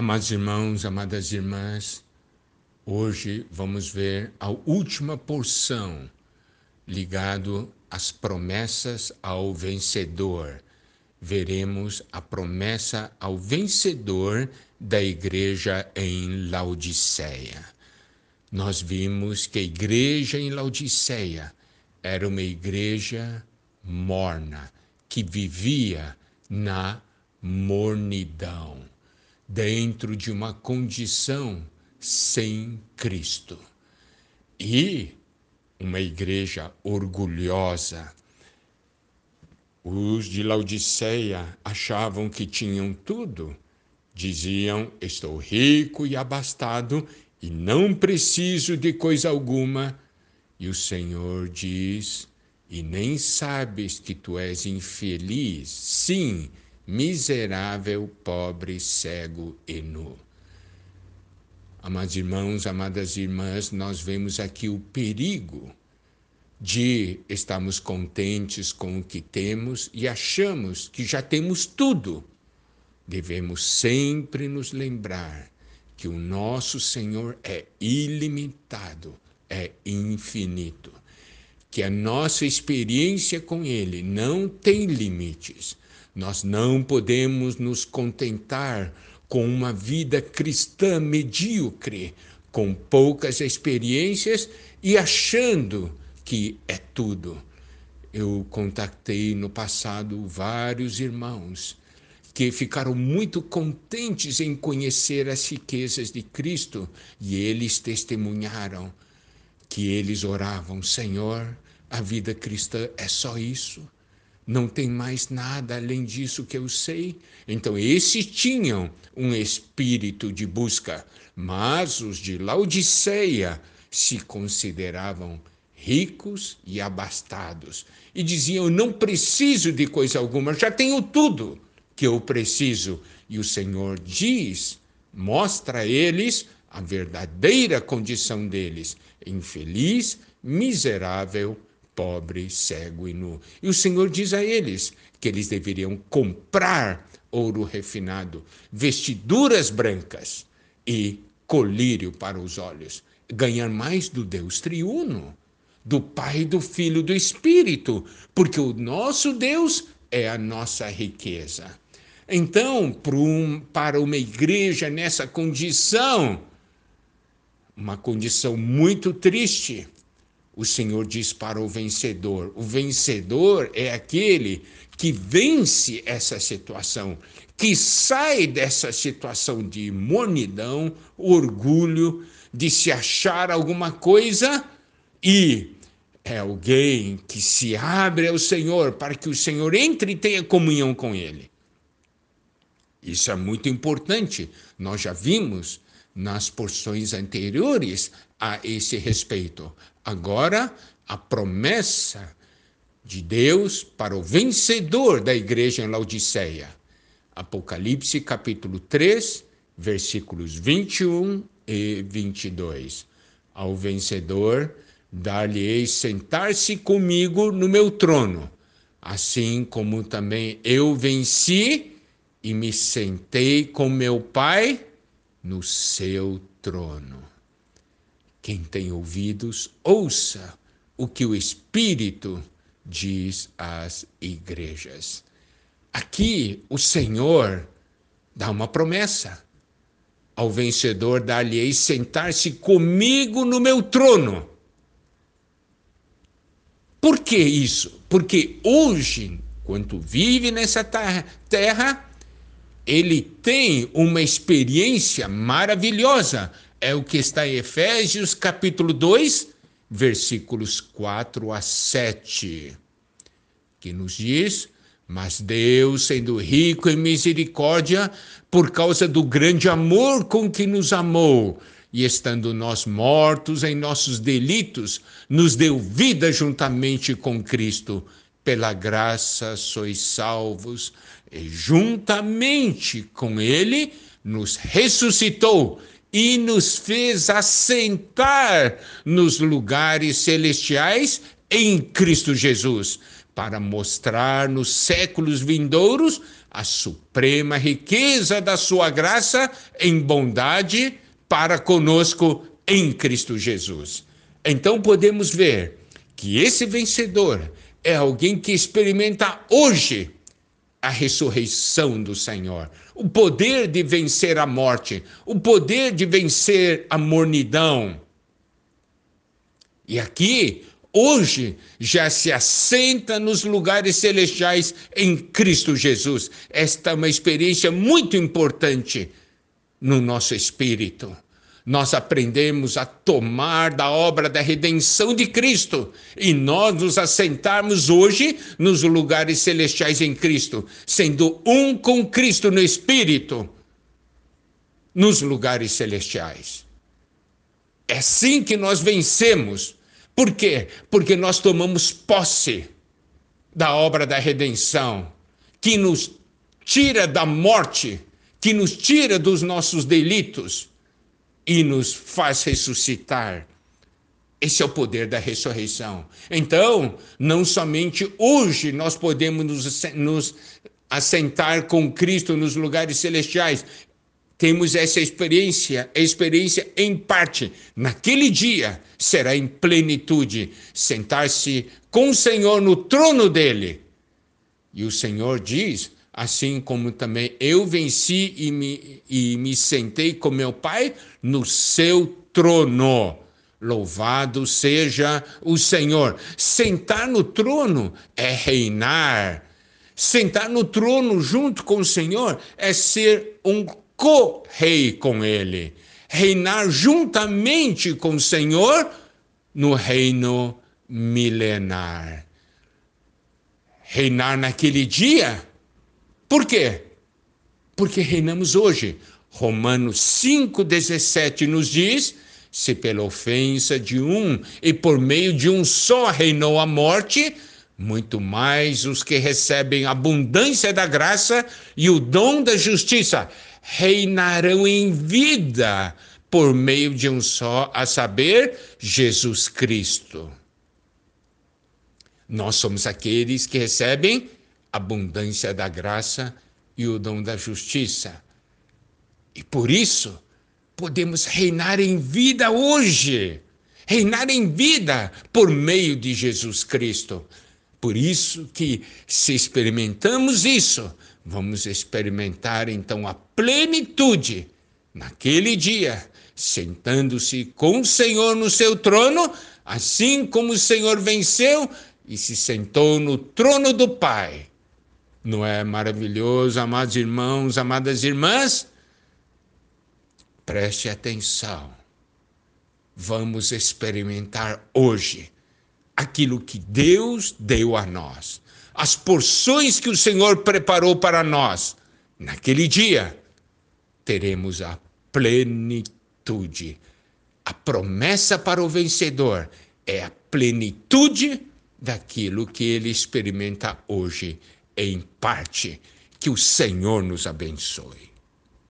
Amados irmãos, amadas irmãs, hoje vamos ver a última porção ligado às promessas ao vencedor. Veremos a promessa ao vencedor da igreja em Laodiceia. Nós vimos que a igreja em Laodiceia era uma igreja morna, que vivia na mornidão, dentro de uma condição sem Cristo. E uma igreja orgulhosa. Os de Laodiceia achavam que tinham tudo. Diziam: Estou rico e abastado e não preciso de coisa alguma. E o Senhor diz: E nem sabes que tu és infeliz, sim, miserável, pobre, cego e nu. Amados irmãos, amadas irmãs, nós vemos aqui o perigo de estarmos contentes com o que temos e achamos que já temos tudo. Devemos sempre nos lembrar que o nosso Senhor é ilimitado, é infinito, que a nossa experiência com Ele não tem limites. Nós não podemos nos contentar com uma vida cristã medíocre, com poucas experiências e achando que é tudo. Eu contatei no passado vários irmãos que ficaram muito contentes em conhecer as riquezas de Cristo e eles testemunharam que eles oravam: Senhor, a vida cristã é só isso não tem mais nada além disso que eu sei. Então, esses tinham um espírito de busca, mas os de Laodiceia se consideravam ricos e abastados e diziam: Eu não preciso de coisa alguma, já tenho tudo que eu preciso. E o Senhor diz, mostra a eles a verdadeira condição deles: infeliz, miserável pobre, cego e nu. E o Senhor diz a eles que eles deveriam comprar ouro refinado, vestiduras brancas e colírio para os olhos, ganhar mais do Deus triuno, do Pai, do Filho do Espírito, porque o nosso Deus é a nossa riqueza. Então, para uma igreja nessa condição, uma condição muito triste, o Senhor diz para o vencedor: o vencedor é aquele que vence essa situação, que sai dessa situação de mornidão, orgulho, de se achar alguma coisa e é alguém que se abre ao Senhor para que o Senhor entre e tenha comunhão com Ele. Isso é muito importante. Nós já vimos nas porções anteriores a esse respeito. Agora, a promessa de Deus para o vencedor da igreja em Laodiceia. Apocalipse capítulo 3, versículos 21 e 22. Ao vencedor, dar-lhe-ei sentar-se comigo no meu trono, assim como também eu venci e me sentei com meu Pai no seu trono. Quem tem ouvidos, ouça o que o Espírito diz às igrejas. Aqui o Senhor dá uma promessa. Ao vencedor dar-lhe-ei sentar-se comigo no meu trono. Por que isso? Porque hoje, quando vive nessa terra, ele tem uma experiência maravilhosa é o que está em Efésios capítulo 2, versículos 4 a 7, que nos diz: Mas Deus, sendo rico em misericórdia, por causa do grande amor com que nos amou, e estando nós mortos em nossos delitos, nos deu vida juntamente com Cristo. Pela graça sois salvos, e juntamente com Ele nos ressuscitou e nos fez assentar nos lugares celestiais em Cristo Jesus, para mostrar nos séculos vindouros a suprema riqueza da sua graça em bondade para conosco em Cristo Jesus. Então podemos ver que esse vencedor é alguém que experimenta hoje a ressurreição do Senhor, o poder de vencer a morte, o poder de vencer a mornidão. E aqui, hoje, já se assenta nos lugares celestiais em Cristo Jesus. Esta é uma experiência muito importante no nosso espírito nós aprendemos a tomar da obra da redenção de Cristo e nós nos assentarmos hoje nos lugares celestiais em Cristo, sendo um com Cristo no Espírito, nos lugares celestiais. É assim que nós vencemos. Por quê? Porque nós tomamos posse da obra da redenção, que nos tira da morte, que nos tira dos nossos delitos e nos faz ressuscitar. Esse é o poder da ressurreição. Então, não somente hoje nós podemos nos, nos assentar com Cristo nos lugares celestiais, temos essa experiência, a experiência em parte. Naquele dia será em plenitude sentar-se com o Senhor no trono dele. E o Senhor diz: assim como também eu venci e me, e me sentei com meu Pai no seu trono. Louvado seja o Senhor. Sentar no trono é reinar. Sentar no trono junto com o Senhor é ser um co-rei com Ele. Reinar juntamente com o Senhor no reino milenar. Reinar naquele dia por quê? Porque reinamos hoje. Romanos 5,17 nos diz: se pela ofensa de um e por meio de um só reinou a morte, muito mais os que recebem abundância da graça e o dom da justiça reinarão em vida por meio de um só, a saber, Jesus Cristo. Nós somos aqueles que recebem abundância da graça e o dom da justiça. E por isso, podemos reinar em vida hoje. Reinar em vida por meio de Jesus Cristo. Por isso que, se experimentamos isso, vamos experimentar então a plenitude naquele dia, sentando-se com o Senhor no seu trono, assim como o Senhor venceu e se sentou no trono do Pai. Não é maravilhoso, amados irmãos, amadas irmãs? Preste atenção. Vamos experimentar hoje aquilo que Deus deu a nós, as porções que o Senhor preparou para nós. Naquele dia, teremos a plenitude. A promessa para o vencedor é a plenitude daquilo que ele experimenta hoje em parte. Que o Senhor nos abençoe.